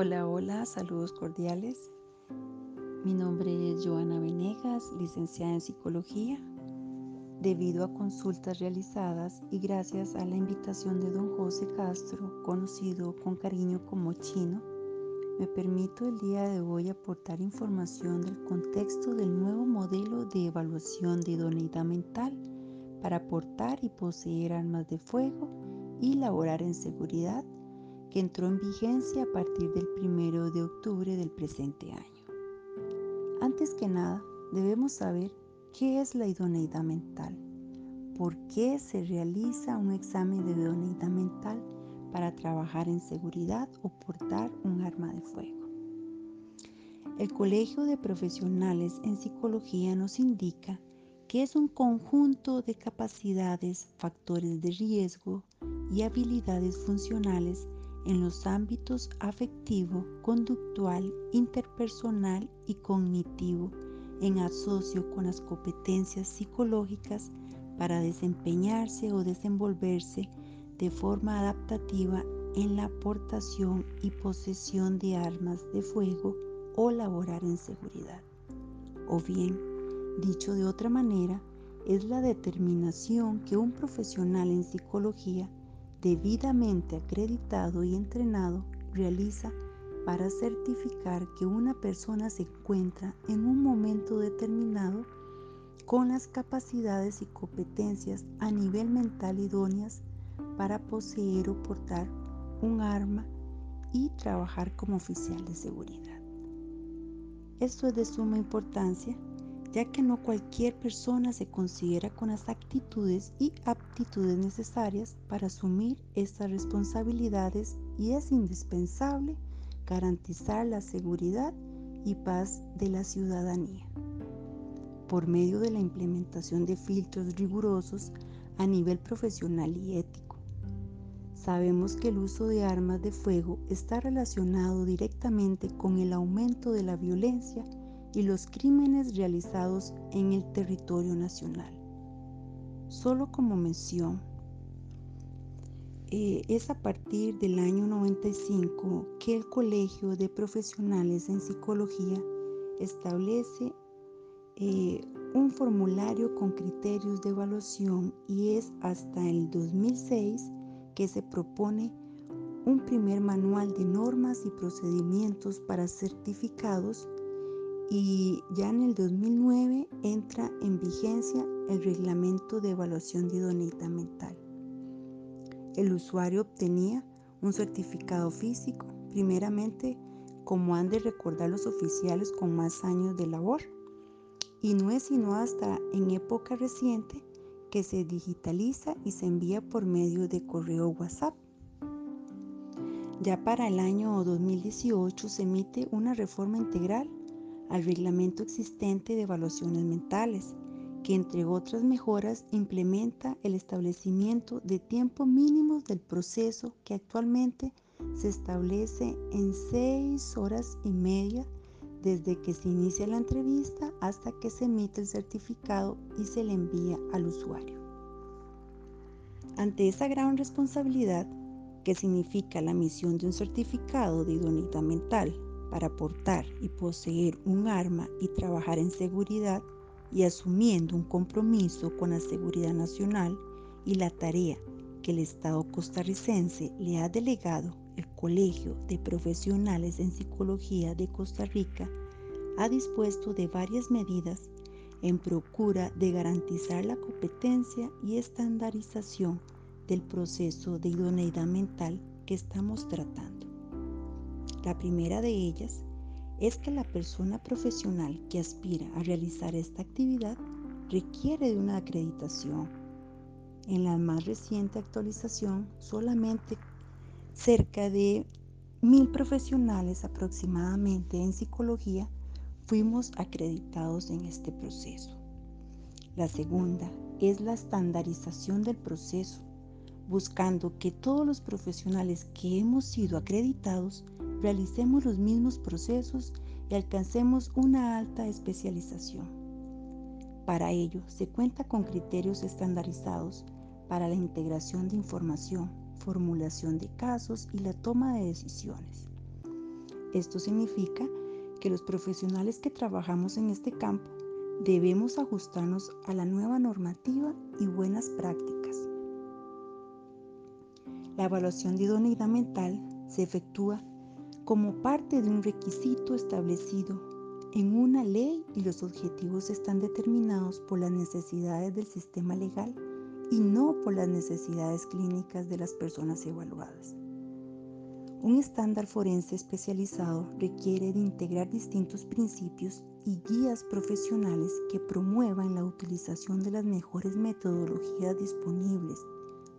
Hola, hola, saludos cordiales. Mi nombre es Joana Venegas, licenciada en psicología. Debido a consultas realizadas y gracias a la invitación de don José Castro, conocido con cariño como Chino, me permito el día de hoy aportar información del contexto del nuevo modelo de evaluación de idoneidad mental para portar y poseer armas de fuego y laborar en seguridad que entró en vigencia a partir del 1 de octubre del presente año. Antes que nada, debemos saber qué es la idoneidad mental, por qué se realiza un examen de idoneidad mental para trabajar en seguridad o portar un arma de fuego. El Colegio de Profesionales en Psicología nos indica que es un conjunto de capacidades, factores de riesgo y habilidades funcionales en los ámbitos afectivo, conductual, interpersonal y cognitivo, en asocio con las competencias psicológicas para desempeñarse o desenvolverse de forma adaptativa en la aportación y posesión de armas de fuego o laborar en seguridad. O bien, dicho de otra manera, es la determinación que un profesional en psicología debidamente acreditado y entrenado realiza para certificar que una persona se encuentra en un momento determinado con las capacidades y competencias a nivel mental idóneas para poseer o portar un arma y trabajar como oficial de seguridad. Esto es de suma importancia ya que no cualquier persona se considera con las actitudes y aptitudes necesarias para asumir estas responsabilidades y es indispensable garantizar la seguridad y paz de la ciudadanía por medio de la implementación de filtros rigurosos a nivel profesional y ético. Sabemos que el uso de armas de fuego está relacionado directamente con el aumento de la violencia y los crímenes realizados en el territorio nacional. Solo como mención, eh, es a partir del año 95 que el Colegio de Profesionales en Psicología establece eh, un formulario con criterios de evaluación y es hasta el 2006 que se propone un primer manual de normas y procedimientos para certificados y ya en el 2009 entra en vigencia el reglamento de evaluación de idoneidad mental. El usuario obtenía un certificado físico, primeramente como han de recordar los oficiales con más años de labor, y no es sino hasta en época reciente que se digitaliza y se envía por medio de correo WhatsApp. Ya para el año 2018 se emite una reforma integral al reglamento existente de evaluaciones mentales, que entre otras mejoras implementa el establecimiento de tiempo mínimos del proceso que actualmente se establece en seis horas y media desde que se inicia la entrevista hasta que se emite el certificado y se le envía al usuario. Ante esa gran responsabilidad que significa la misión de un certificado de idoneidad mental para portar y poseer un arma y trabajar en seguridad y asumiendo un compromiso con la seguridad nacional y la tarea que el Estado costarricense le ha delegado el Colegio de Profesionales en Psicología de Costa Rica, ha dispuesto de varias medidas en procura de garantizar la competencia y estandarización del proceso de idoneidad mental que estamos tratando. La primera de ellas es que la persona profesional que aspira a realizar esta actividad requiere de una acreditación. En la más reciente actualización, solamente cerca de mil profesionales aproximadamente en psicología fuimos acreditados en este proceso. La segunda es la estandarización del proceso, buscando que todos los profesionales que hemos sido acreditados realicemos los mismos procesos y alcancemos una alta especialización. Para ello, se cuenta con criterios estandarizados para la integración de información, formulación de casos y la toma de decisiones. Esto significa que los profesionales que trabajamos en este campo debemos ajustarnos a la nueva normativa y buenas prácticas. La evaluación de idoneidad mental se efectúa como parte de un requisito establecido en una ley y los objetivos están determinados por las necesidades del sistema legal y no por las necesidades clínicas de las personas evaluadas. Un estándar forense especializado requiere de integrar distintos principios y guías profesionales que promuevan la utilización de las mejores metodologías disponibles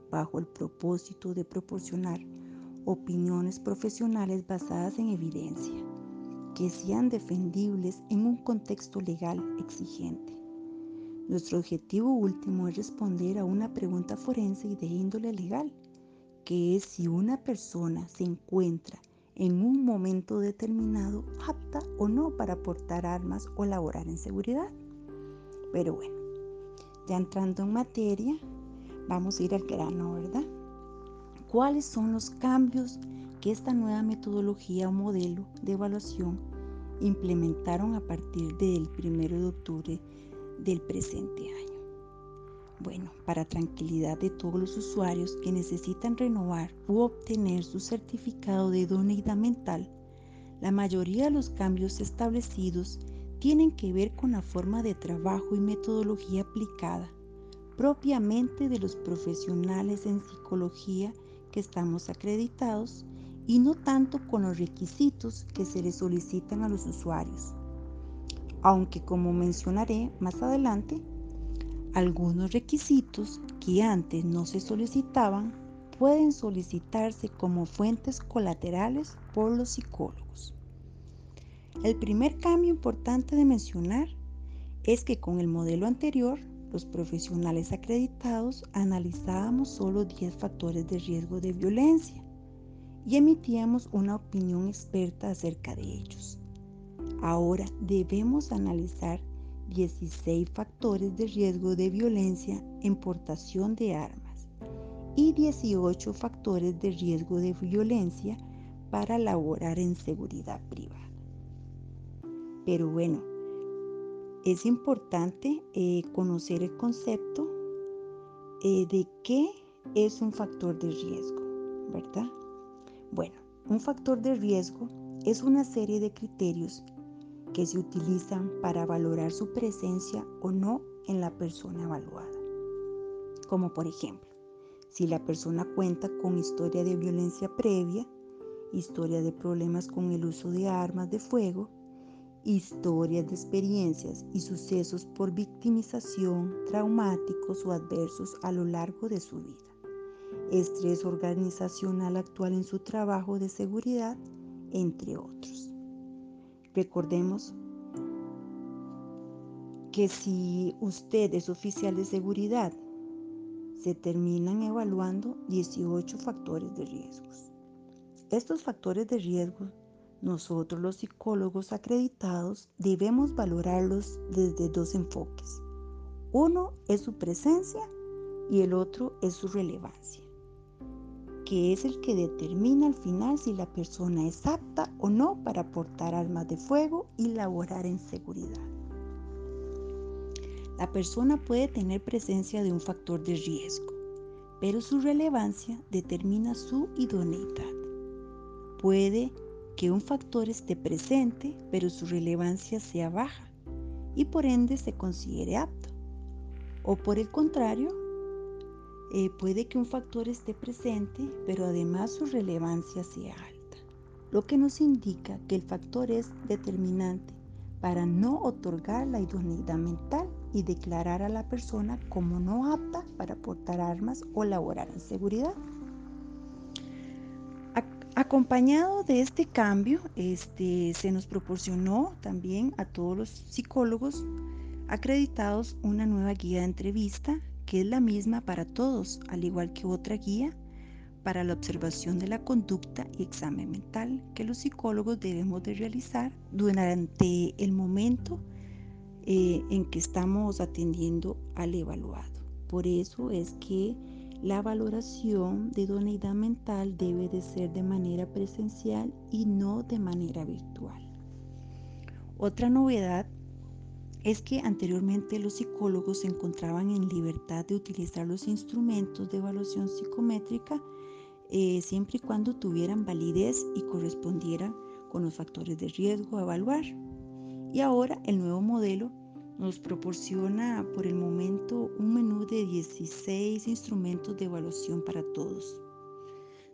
bajo el propósito de proporcionar opiniones profesionales basadas en evidencia, que sean defendibles en un contexto legal exigente. Nuestro objetivo último es responder a una pregunta forense y de índole legal, que es si una persona se encuentra en un momento determinado apta o no para portar armas o laborar en seguridad. Pero bueno, ya entrando en materia, vamos a ir al grano, ¿verdad? ¿Cuáles son los cambios que esta nueva metodología o modelo de evaluación implementaron a partir del 1 de octubre del presente año? Bueno, para tranquilidad de todos los usuarios que necesitan renovar u obtener su certificado de idoneidad mental, la mayoría de los cambios establecidos tienen que ver con la forma de trabajo y metodología aplicada propiamente de los profesionales en psicología que estamos acreditados y no tanto con los requisitos que se les solicitan a los usuarios. Aunque como mencionaré más adelante, algunos requisitos que antes no se solicitaban pueden solicitarse como fuentes colaterales por los psicólogos. El primer cambio importante de mencionar es que con el modelo anterior los profesionales acreditados analizábamos solo 10 factores de riesgo de violencia y emitíamos una opinión experta acerca de ellos. Ahora debemos analizar 16 factores de riesgo de violencia en portación de armas y 18 factores de riesgo de violencia para laborar en seguridad privada. Pero bueno, es importante eh, conocer el concepto eh, de qué es un factor de riesgo, ¿verdad? Bueno, un factor de riesgo es una serie de criterios que se utilizan para valorar su presencia o no en la persona evaluada. Como por ejemplo, si la persona cuenta con historia de violencia previa, historia de problemas con el uso de armas de fuego, historias de experiencias y sucesos por victimización, traumáticos o adversos a lo largo de su vida, estrés organizacional actual en su trabajo de seguridad, entre otros. Recordemos que si usted es oficial de seguridad, se terminan evaluando 18 factores de riesgos. Estos factores de riesgo nosotros los psicólogos acreditados debemos valorarlos desde dos enfoques. Uno es su presencia y el otro es su relevancia, que es el que determina al final si la persona es apta o no para portar armas de fuego y laborar en seguridad. La persona puede tener presencia de un factor de riesgo, pero su relevancia determina su idoneidad. Puede que un factor esté presente, pero su relevancia sea baja y por ende se considere apto. O por el contrario, eh, puede que un factor esté presente, pero además su relevancia sea alta, lo que nos indica que el factor es determinante para no otorgar la idoneidad mental y declarar a la persona como no apta para portar armas o laborar en seguridad. Acompañado de este cambio, este, se nos proporcionó también a todos los psicólogos acreditados una nueva guía de entrevista que es la misma para todos, al igual que otra guía para la observación de la conducta y examen mental que los psicólogos debemos de realizar durante el momento eh, en que estamos atendiendo al evaluado. Por eso es que La valoración de idoneidad mental debe de ser de manera presencial y no de manera virtual. Otra novedad es que anteriormente los psicólogos se encontraban en libertad de utilizar los instrumentos de evaluación psicométrica eh, siempre y cuando tuvieran validez y correspondieran con los factores de riesgo a evaluar. Y ahora el nuevo modelo nos proporciona por el momento un menú de 16 instrumentos de evaluación para todos,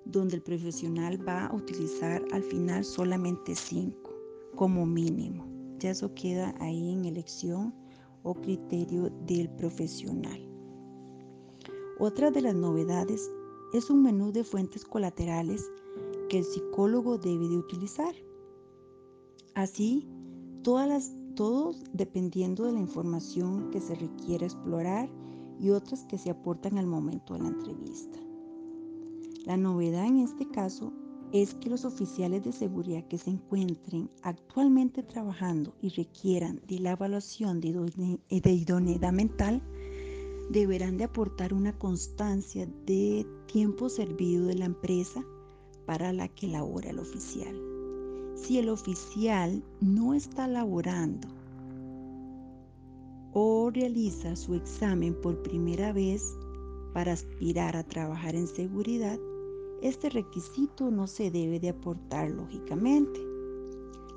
donde el profesional va a utilizar al final solamente 5 como mínimo. Ya eso queda ahí en elección o criterio del profesional. Otra de las novedades es un menú de fuentes colaterales que el psicólogo debe de utilizar. Así, todas las, todos dependiendo de la información que se requiera explorar y otras que se aportan al momento de la entrevista. La novedad en este caso es que los oficiales de seguridad que se encuentren actualmente trabajando y requieran de la evaluación de, idoneidad mental deberán de aportar una constancia de tiempo servido de la empresa para la que labora el oficial. Si el oficial no está laborando o realiza su examen por primera vez para aspirar a trabajar en seguridad, este requisito no se debe de aportar lógicamente.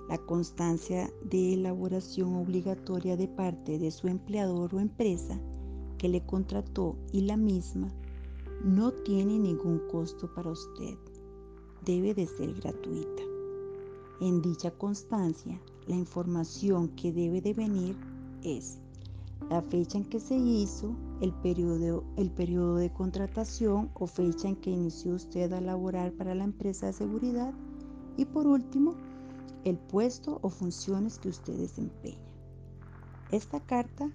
La constancia de elaboración obligatoria de parte de su empleador o empresa que le contrató y la misma no tiene ningún costo para usted. Debe de ser gratuita. En dicha constancia, la información que debe de venir es la fecha en que se hizo, el periodo, el periodo de contratación o fecha en que inició usted a laborar para la empresa de seguridad y por último, el puesto o funciones que usted desempeña. Esta carta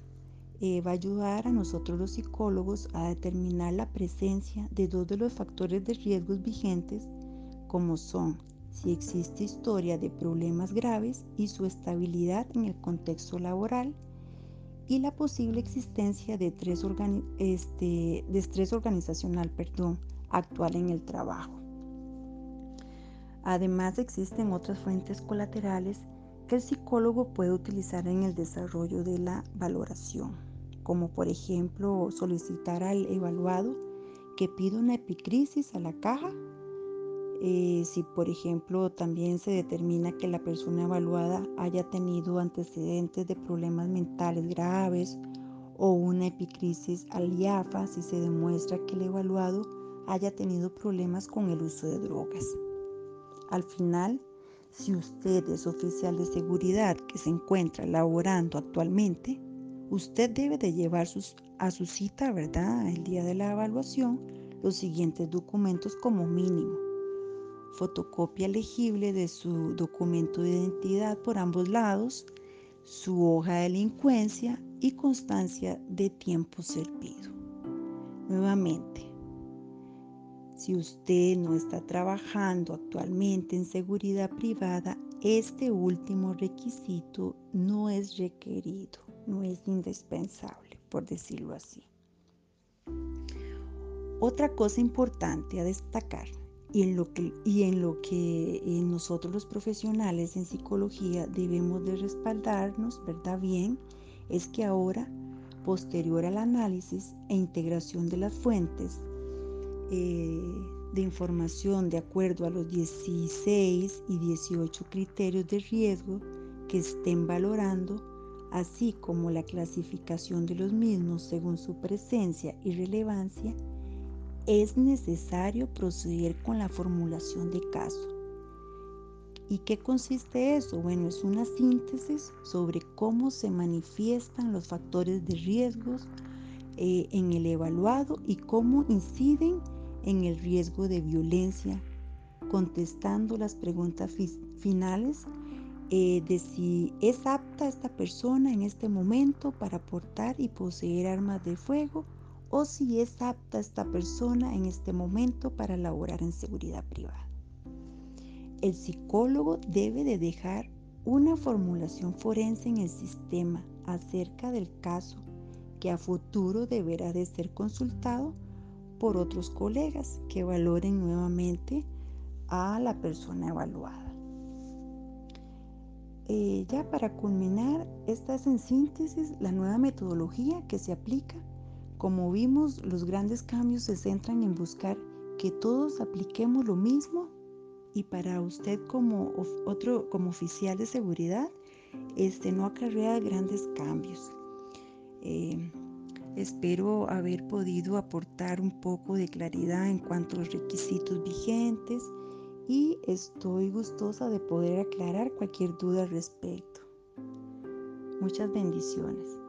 eh, va a ayudar a nosotros los psicólogos a determinar la presencia de dos de los factores de riesgos vigentes como son si existe historia de problemas graves y su estabilidad en el contexto laboral y la posible existencia de, este, de estrés organizacional perdón, actual en el trabajo. Además existen otras fuentes colaterales que el psicólogo puede utilizar en el desarrollo de la valoración, como por ejemplo solicitar al evaluado que pida una epicrisis a la caja eh, si, por ejemplo, también se determina que la persona evaluada haya tenido antecedentes de problemas mentales graves o una epicrisis al IAFA, si se demuestra que el evaluado haya tenido problemas con el uso de drogas. Al final, si usted es oficial de seguridad que se encuentra laborando actualmente, usted debe de llevar a su cita, ¿verdad? El día de la evaluación, los siguientes documentos como mínimo fotocopia legible de su documento de identidad por ambos lados, su hoja de delincuencia y constancia de tiempo servido. Nuevamente, si usted no está trabajando actualmente en seguridad privada, este último requisito no es requerido, no es indispensable, por decirlo así. Otra cosa importante a destacar y en lo que, y en lo que nosotros los profesionales en psicología debemos de respaldarnos, ¿verdad? Bien, es que ahora, posterior al análisis e integración de las fuentes eh, de información de acuerdo a los 16 y 18 criterios de riesgo que estén valorando, así como la clasificación de los mismos según su presencia y relevancia, es necesario proceder con la formulación de caso. ¿Y qué consiste eso? Bueno, es una síntesis sobre cómo se manifiestan los factores de riesgos eh, en el evaluado y cómo inciden en el riesgo de violencia, contestando las preguntas finales eh, de si es apta esta persona en este momento para portar y poseer armas de fuego o si es apta esta persona en este momento para laborar en seguridad privada. El psicólogo debe de dejar una formulación forense en el sistema acerca del caso que a futuro deberá de ser consultado por otros colegas que valoren nuevamente a la persona evaluada. Eh, ya para culminar, esta es en síntesis la nueva metodología que se aplica. Como vimos, los grandes cambios se centran en buscar que todos apliquemos lo mismo y para usted como otro como oficial de seguridad, este no acarrea grandes cambios. Eh, espero haber podido aportar un poco de claridad en cuanto a los requisitos vigentes y estoy gustosa de poder aclarar cualquier duda al respecto. Muchas bendiciones.